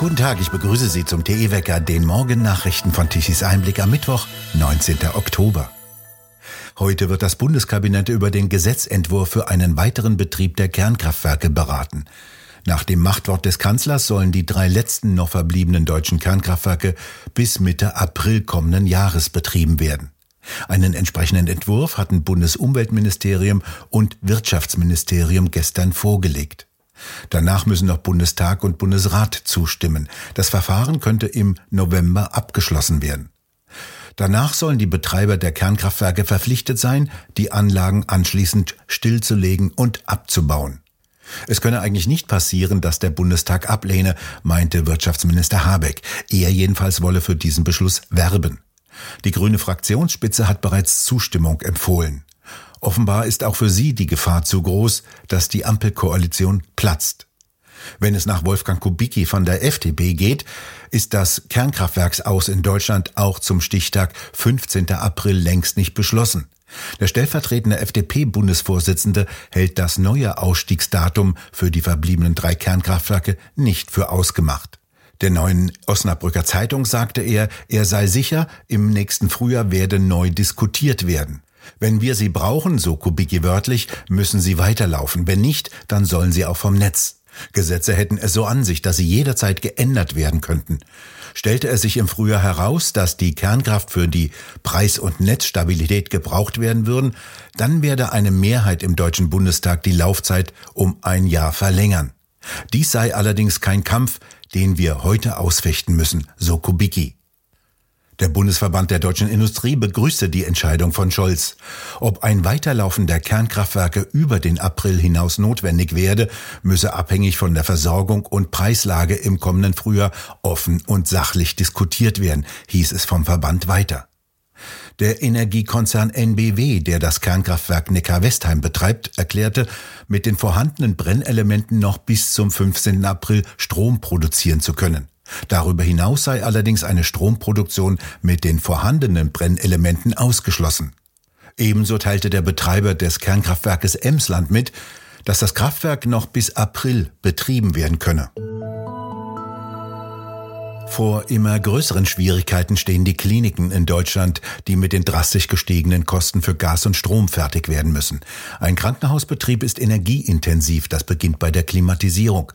Guten Tag, ich begrüße Sie zum TE-Wecker, den Morgennachrichten von Tichys Einblick am Mittwoch, 19. Oktober. Heute wird das Bundeskabinett über den Gesetzentwurf für einen weiteren Betrieb der Kernkraftwerke beraten. Nach dem Machtwort des Kanzlers sollen die drei letzten noch verbliebenen deutschen Kernkraftwerke bis Mitte April kommenden Jahres betrieben werden. Einen entsprechenden Entwurf hatten Bundesumweltministerium und Wirtschaftsministerium gestern vorgelegt. Danach müssen noch Bundestag und Bundesrat zustimmen. Das Verfahren könnte im November abgeschlossen werden. Danach sollen die Betreiber der Kernkraftwerke verpflichtet sein, die Anlagen anschließend stillzulegen und abzubauen. Es könne eigentlich nicht passieren, dass der Bundestag ablehne, meinte Wirtschaftsminister Habeck. Er jedenfalls wolle für diesen Beschluss werben. Die grüne Fraktionsspitze hat bereits Zustimmung empfohlen. Offenbar ist auch für sie die Gefahr zu groß, dass die Ampelkoalition platzt. Wenn es nach Wolfgang Kubicki von der FDP geht, ist das Kernkraftwerksaus in Deutschland auch zum Stichtag 15. April längst nicht beschlossen. Der stellvertretende FDP-Bundesvorsitzende hält das neue Ausstiegsdatum für die verbliebenen drei Kernkraftwerke nicht für ausgemacht. Der neuen Osnabrücker Zeitung sagte er, er sei sicher, im nächsten Frühjahr werde neu diskutiert werden. Wenn wir sie brauchen, so Kubicki wörtlich, müssen sie weiterlaufen. Wenn nicht, dann sollen sie auch vom Netz. Gesetze hätten es so an sich, dass sie jederzeit geändert werden könnten. Stellte es sich im Frühjahr heraus, dass die Kernkraft für die Preis- und Netzstabilität gebraucht werden würden, dann werde eine Mehrheit im Deutschen Bundestag die Laufzeit um ein Jahr verlängern. Dies sei allerdings kein Kampf, den wir heute ausfechten müssen, so Kubicki. Der Bundesverband der deutschen Industrie begrüßte die Entscheidung von Scholz. Ob ein Weiterlaufen der Kernkraftwerke über den April hinaus notwendig werde, müsse abhängig von der Versorgung und Preislage im kommenden Frühjahr offen und sachlich diskutiert werden, hieß es vom Verband weiter. Der Energiekonzern NBW, der das Kernkraftwerk Neckar-Westheim betreibt, erklärte, mit den vorhandenen Brennelementen noch bis zum 15. April Strom produzieren zu können. Darüber hinaus sei allerdings eine Stromproduktion mit den vorhandenen Brennelementen ausgeschlossen. Ebenso teilte der Betreiber des Kernkraftwerkes Emsland mit, dass das Kraftwerk noch bis April betrieben werden könne. Vor immer größeren Schwierigkeiten stehen die Kliniken in Deutschland, die mit den drastisch gestiegenen Kosten für Gas und Strom fertig werden müssen. Ein Krankenhausbetrieb ist energieintensiv, das beginnt bei der Klimatisierung.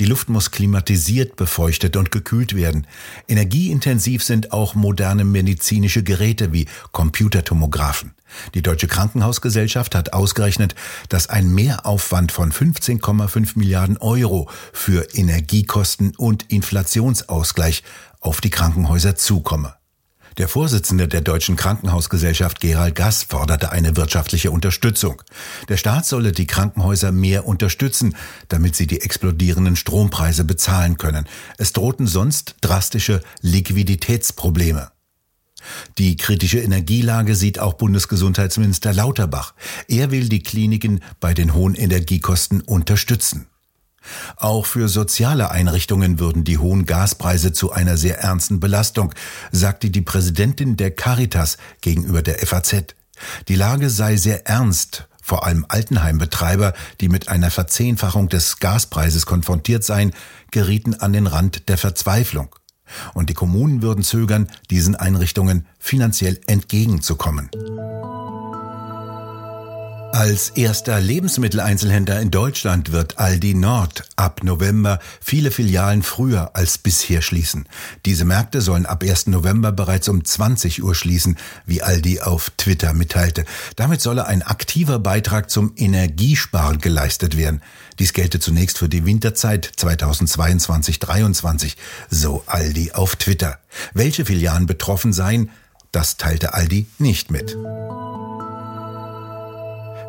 Die Luft muss klimatisiert, befeuchtet und gekühlt werden. Energieintensiv sind auch moderne medizinische Geräte wie Computertomographen. Die Deutsche Krankenhausgesellschaft hat ausgerechnet, dass ein Mehraufwand von 15,5 Milliarden Euro für Energiekosten und Inflationsausgleich auf die Krankenhäuser zukomme. Der Vorsitzende der Deutschen Krankenhausgesellschaft Gerald Gass forderte eine wirtschaftliche Unterstützung. Der Staat solle die Krankenhäuser mehr unterstützen, damit sie die explodierenden Strompreise bezahlen können. Es drohten sonst drastische Liquiditätsprobleme. Die kritische Energielage sieht auch Bundesgesundheitsminister Lauterbach. Er will die Kliniken bei den hohen Energiekosten unterstützen. Auch für soziale Einrichtungen würden die hohen Gaspreise zu einer sehr ernsten Belastung, sagte die Präsidentin der Caritas gegenüber der FAZ. Die Lage sei sehr ernst, vor allem Altenheimbetreiber, die mit einer Verzehnfachung des Gaspreises konfrontiert seien, gerieten an den Rand der Verzweiflung. Und die Kommunen würden zögern, diesen Einrichtungen finanziell entgegenzukommen. Als erster Lebensmitteleinzelhändler in Deutschland wird Aldi Nord ab November viele Filialen früher als bisher schließen. Diese Märkte sollen ab 1. November bereits um 20 Uhr schließen, wie Aldi auf Twitter mitteilte. Damit solle ein aktiver Beitrag zum Energiesparen geleistet werden. Dies gelte zunächst für die Winterzeit 2022-23, so Aldi auf Twitter. Welche Filialen betroffen seien, das teilte Aldi nicht mit.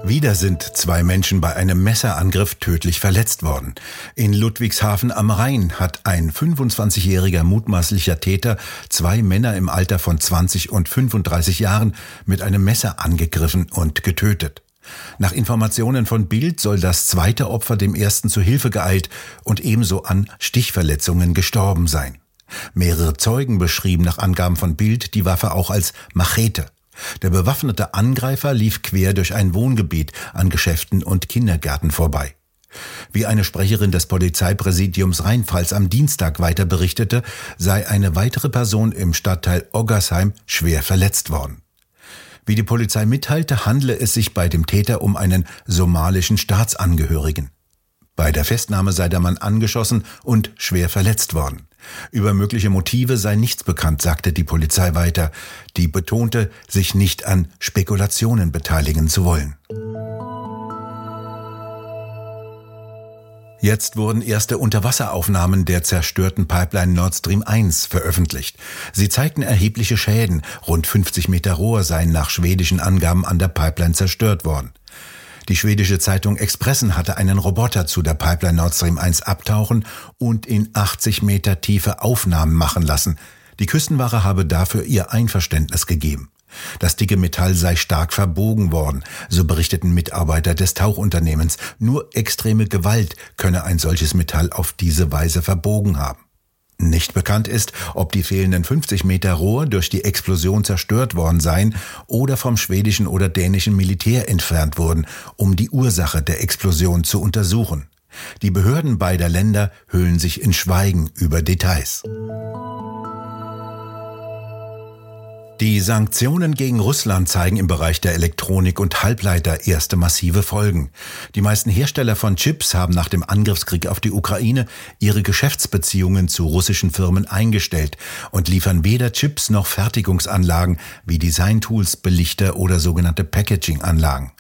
Wieder sind zwei Menschen bei einem Messerangriff tödlich verletzt worden. In Ludwigshafen am Rhein hat ein 25-jähriger mutmaßlicher Täter zwei Männer im Alter von 20 und 35 Jahren mit einem Messer angegriffen und getötet. Nach Informationen von Bild soll das zweite Opfer dem ersten zu Hilfe geeilt und ebenso an Stichverletzungen gestorben sein. Mehrere Zeugen beschrieben nach Angaben von Bild die Waffe auch als Machete. Der bewaffnete Angreifer lief quer durch ein Wohngebiet an Geschäften und Kindergärten vorbei. Wie eine Sprecherin des Polizeipräsidiums Rheinpfalz am Dienstag weiter berichtete, sei eine weitere Person im Stadtteil Oggersheim schwer verletzt worden. Wie die Polizei mitteilte, handle es sich bei dem Täter um einen somalischen Staatsangehörigen. Bei der Festnahme sei der Mann angeschossen und schwer verletzt worden. Über mögliche Motive sei nichts bekannt, sagte die Polizei weiter, die betonte, sich nicht an Spekulationen beteiligen zu wollen. Jetzt wurden erste Unterwasseraufnahmen der zerstörten Pipeline Nord Stream 1 veröffentlicht. Sie zeigten erhebliche Schäden. Rund 50 Meter Rohr seien nach schwedischen Angaben an der Pipeline zerstört worden. Die schwedische Zeitung Expressen hatte einen Roboter zu der Pipeline Nord Stream 1 abtauchen und in 80 Meter Tiefe Aufnahmen machen lassen. Die Küstenwache habe dafür ihr Einverständnis gegeben. Das dicke Metall sei stark verbogen worden, so berichteten Mitarbeiter des Tauchunternehmens. Nur extreme Gewalt könne ein solches Metall auf diese Weise verbogen haben. Nicht bekannt ist, ob die fehlenden 50 Meter Rohr durch die Explosion zerstört worden seien oder vom schwedischen oder dänischen Militär entfernt wurden, um die Ursache der Explosion zu untersuchen. Die Behörden beider Länder hüllen sich in Schweigen über Details. Die Sanktionen gegen Russland zeigen im Bereich der Elektronik und Halbleiter erste massive Folgen. Die meisten Hersteller von Chips haben nach dem Angriffskrieg auf die Ukraine ihre Geschäftsbeziehungen zu russischen Firmen eingestellt und liefern weder Chips noch Fertigungsanlagen wie Designtools, Belichter oder sogenannte Packaging-Anlagen.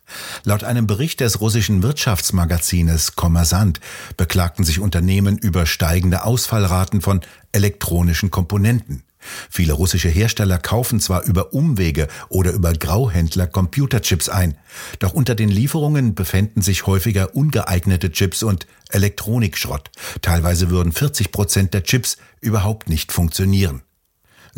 Laut einem Bericht des russischen Wirtschaftsmagazines Kommersant beklagten sich Unternehmen über steigende Ausfallraten von elektronischen Komponenten. Viele russische Hersteller kaufen zwar über Umwege oder über Grauhändler Computerchips ein, doch unter den Lieferungen befänden sich häufiger ungeeignete Chips und Elektronikschrott. Teilweise würden 40 Prozent der Chips überhaupt nicht funktionieren.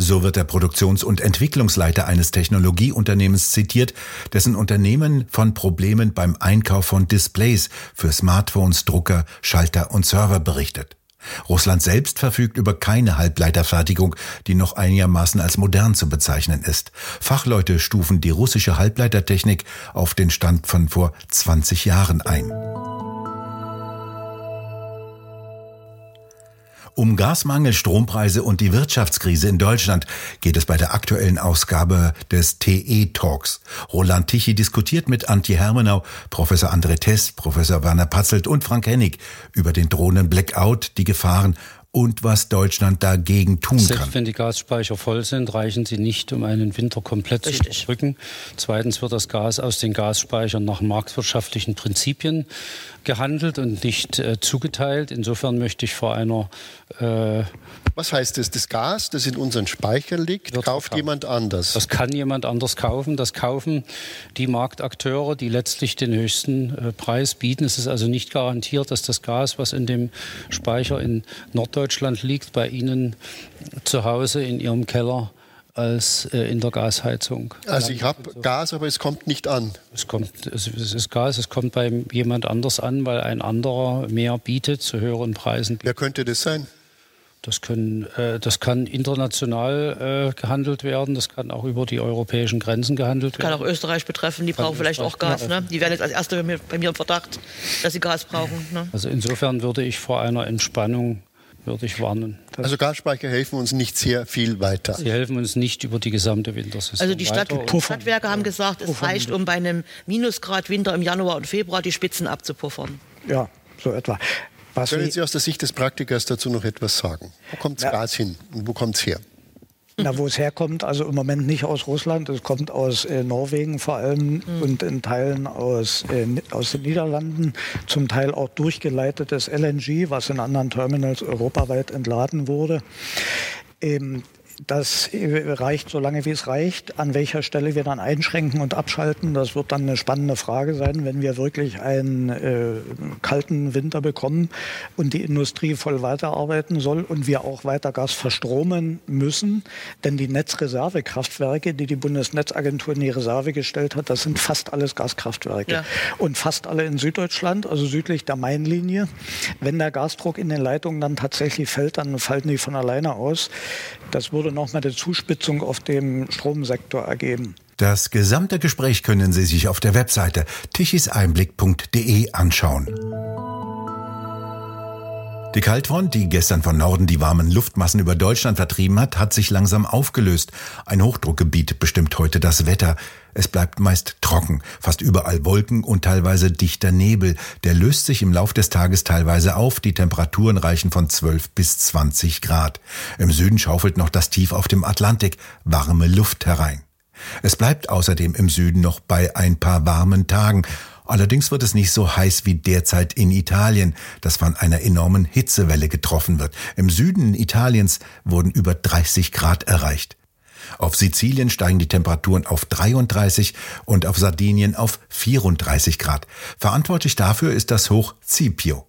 So wird der Produktions- und Entwicklungsleiter eines Technologieunternehmens zitiert, dessen Unternehmen von Problemen beim Einkauf von Displays für Smartphones, Drucker, Schalter und Server berichtet. Russland selbst verfügt über keine Halbleiterfertigung, die noch einigermaßen als modern zu bezeichnen ist. Fachleute stufen die russische Halbleitertechnik auf den Stand von vor 20 Jahren ein. Um Gasmangel, Strompreise und die Wirtschaftskrise in Deutschland geht es bei der aktuellen Ausgabe des TE Talks. Roland Tichy diskutiert mit Antje Hermenau, Professor André Tess, Professor Werner Patzelt und Frank Hennig über den drohenden Blackout, die Gefahren und was Deutschland dagegen tun Selbst kann. wenn die Gasspeicher voll sind, reichen sie nicht, um einen Winter komplett Richtig. zu überbrücken. Zweitens wird das Gas aus den Gasspeichern nach marktwirtschaftlichen Prinzipien gehandelt und nicht äh, zugeteilt. Insofern möchte ich vor einer äh, was heißt das? Das Gas, das in unseren Speicher liegt, kauft jemand anders? Das kann jemand anders kaufen. Das kaufen die Marktakteure, die letztlich den höchsten äh, Preis bieten. Es ist also nicht garantiert, dass das Gas, was in dem Speicher in Norddeutschland liegt, bei Ihnen zu Hause in Ihrem Keller als äh, in der Gasheizung. Also ich habe Gas, aber es kommt nicht an. Es kommt, es ist Gas, es kommt bei jemand anders an, weil ein anderer mehr bietet zu höheren Preisen. Wer könnte das sein? Das, können, äh, das kann international äh, gehandelt werden, das kann auch über die europäischen Grenzen gehandelt werden. Kann auch Österreich betreffen, die kann brauchen vielleicht auch Gas. Ne? Die werden jetzt als Erste bei mir, bei mir im Verdacht, dass sie Gas brauchen. Ne? Also insofern würde ich vor einer Entspannung würde ich warnen. Also Gasspeicher helfen uns nicht sehr viel weiter. Sie helfen uns nicht über die gesamte Wintersaison. Also die Stadt, Stadtwerke haben gesagt, es reicht, um bei einem Minusgrad Winter im Januar und Februar die Spitzen abzupuffern. Ja, so etwa. Was Können Sie aus der Sicht des Praktikers dazu noch etwas sagen? Wo kommt das ja. Gas hin und wo kommt es her? Na, wo es herkommt, also im Moment nicht aus Russland, es kommt aus äh, Norwegen vor allem mhm. und in Teilen aus, äh, aus den Niederlanden, zum Teil auch durchgeleitetes LNG, was in anderen Terminals europaweit entladen wurde. Ähm, das reicht so lange, wie es reicht. An welcher Stelle wir dann einschränken und abschalten, das wird dann eine spannende Frage sein, wenn wir wirklich einen äh, kalten Winter bekommen und die Industrie voll weiterarbeiten soll und wir auch weiter Gas verstromen müssen. Denn die Netzreservekraftwerke, die die Bundesnetzagentur in die Reserve gestellt hat, das sind fast alles Gaskraftwerke. Ja. Und fast alle in Süddeutschland, also südlich der Mainlinie. Wenn der Gasdruck in den Leitungen dann tatsächlich fällt, dann fallen die von alleine aus. Das würde nochmal eine Zuspitzung auf dem Stromsektor ergeben. Das gesamte Gespräch können Sie sich auf der Webseite tichiseinblick.de anschauen. Die Kaltfront, die gestern von Norden die warmen Luftmassen über Deutschland vertrieben hat, hat sich langsam aufgelöst. Ein Hochdruckgebiet bestimmt heute das Wetter. Es bleibt meist trocken, fast überall Wolken und teilweise dichter Nebel. Der löst sich im Lauf des Tages teilweise auf. Die Temperaturen reichen von 12 bis 20 Grad. Im Süden schaufelt noch das Tief auf dem Atlantik warme Luft herein. Es bleibt außerdem im Süden noch bei ein paar warmen Tagen. Allerdings wird es nicht so heiß wie derzeit in Italien, das von einer enormen Hitzewelle getroffen wird. Im Süden Italiens wurden über 30 Grad erreicht. Auf Sizilien steigen die Temperaturen auf 33 und auf Sardinien auf 34 Grad. Verantwortlich dafür ist das Hoch Cipio.